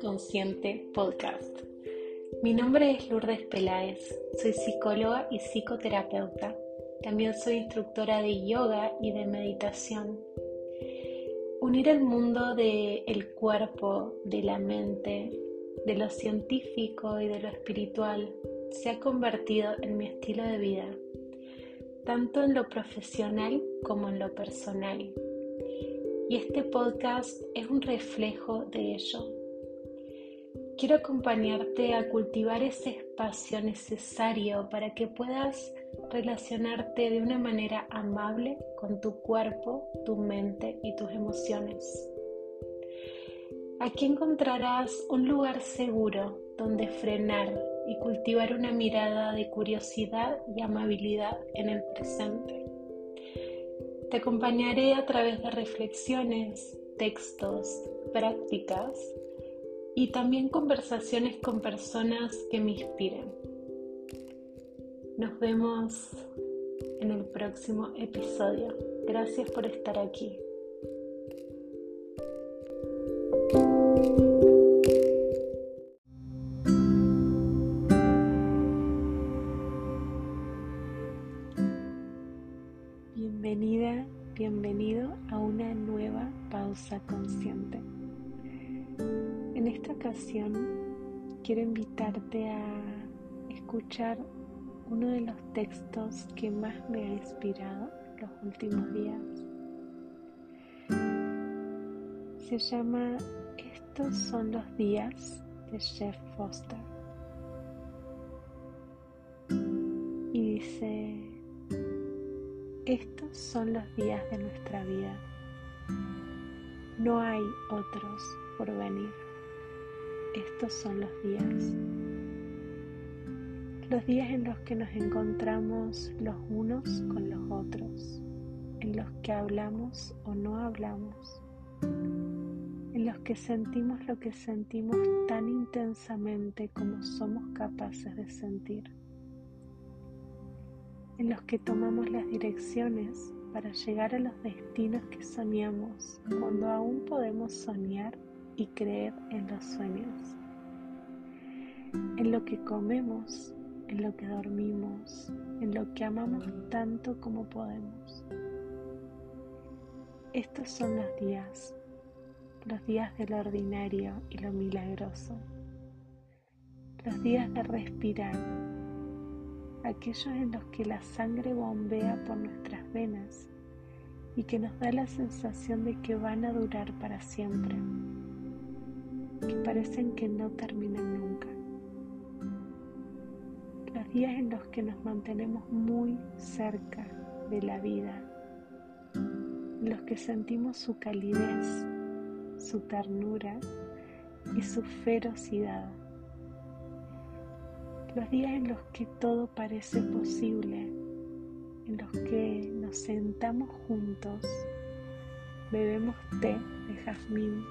Consciente Podcast. Mi nombre es Lourdes Peláez, soy psicóloga y psicoterapeuta. También soy instructora de yoga y de meditación. Unir el mundo del cuerpo, de la mente, de lo científico y de lo espiritual se ha convertido en mi estilo de vida, tanto en lo profesional como en lo personal y este podcast es un reflejo de ello. Quiero acompañarte a cultivar ese espacio necesario para que puedas relacionarte de una manera amable con tu cuerpo, tu mente y tus emociones. Aquí encontrarás un lugar seguro donde frenar y cultivar una mirada de curiosidad y amabilidad en el presente. Te acompañaré a través de reflexiones, textos, prácticas y también conversaciones con personas que me inspiren. Nos vemos en el próximo episodio. Gracias por estar aquí. Bienvenida, bienvenido a una nueva pausa consciente. En esta ocasión quiero invitarte a escuchar uno de los textos que más me ha inspirado los últimos días. Se llama Estos son los días de Jeff Foster. Y dice, estos son los días de nuestra vida. No hay otros por venir. Estos son los días. Los días en los que nos encontramos los unos con los otros, en los que hablamos o no hablamos, en los que sentimos lo que sentimos tan intensamente como somos capaces de sentir en los que tomamos las direcciones para llegar a los destinos que soñamos cuando aún podemos soñar y creer en los sueños, en lo que comemos, en lo que dormimos, en lo que amamos tanto como podemos. Estos son los días, los días de lo ordinario y lo milagroso, los días de respirar aquellos en los que la sangre bombea por nuestras venas y que nos da la sensación de que van a durar para siempre, que parecen que no terminan nunca. Los días en los que nos mantenemos muy cerca de la vida, en los que sentimos su calidez, su ternura y su ferocidad los días en los que todo parece posible, en los que nos sentamos juntos, bebemos té de jazmín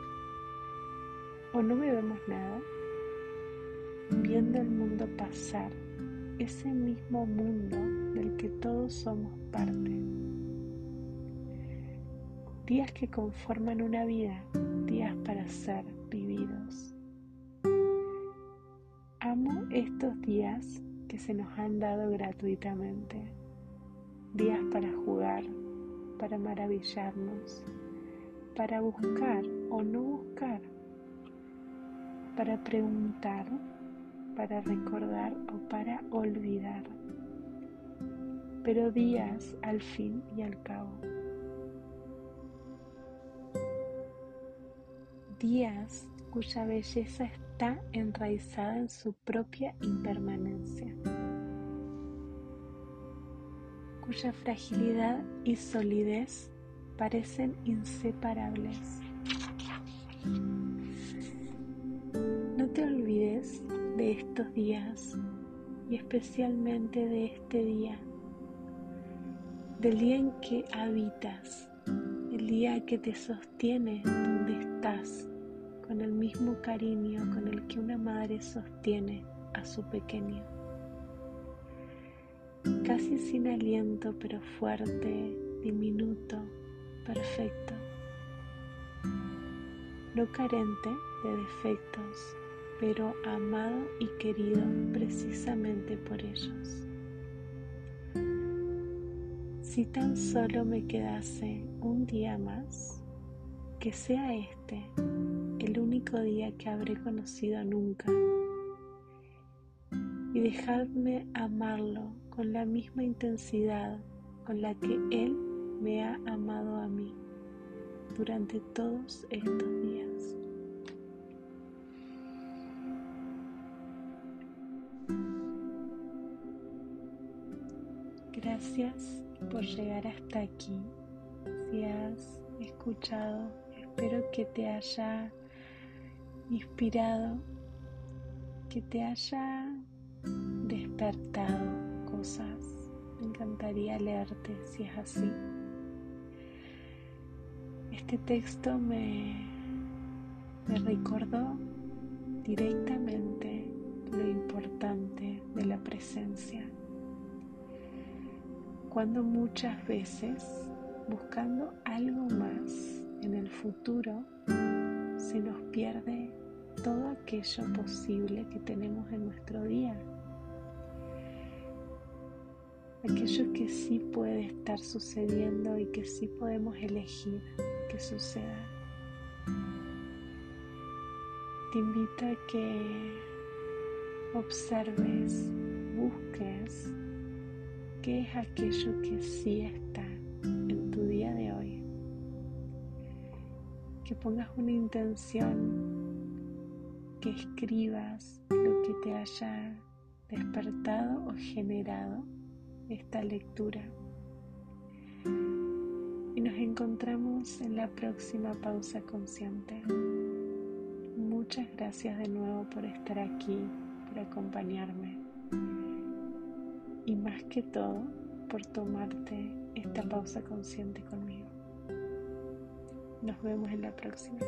o no bebemos nada, viendo el mundo pasar, ese mismo mundo del que todos somos parte. Días que conforman una vida, días para ser vividos. Amo estos días que se nos han dado gratuitamente. Días para jugar, para maravillarnos, para buscar o no buscar, para preguntar, para recordar o para olvidar. Pero días al fin y al cabo. Días cuya belleza está enraizada en su propia impermanencia, cuya fragilidad y solidez parecen inseparables. De estos días y especialmente de este día, del día en que habitas, el día que te sostiene donde estás con el mismo cariño con el que una madre sostiene a su pequeño. Casi sin aliento, pero fuerte, diminuto, perfecto. No carente de defectos, pero amado y querido precisamente por ellos. Si tan solo me quedase un día más, que sea este el único día que habré conocido nunca, y dejadme amarlo con la misma intensidad con la que Él me ha amado a mí durante todos estos días. Gracias por llegar hasta aquí. Si has escuchado, espero que te haya inspirado, que te haya despertado cosas. Me encantaría leerte si es así. Este texto me, recordó directamente lo importante de la presencia. Cuando muchas veces, buscando algo más en el futuro, se nos pierde todo aquello posible que tenemos en nuestro día. Aquello que sí puede estar sucediendo y que sí podemos elegir que suceda. Te invito a que observes, busques qué es aquello que sí está en tu día de hoy. Que pongas una intención, que escribas lo que te haya despertado o generado esta lectura y nos encontramos en la próxima pausa consciente. Muchas gracias de nuevo por estar aquí, por acompañarme y más que todo por tomarte esta pausa consciente conmigo. Nos vemos en la próxima.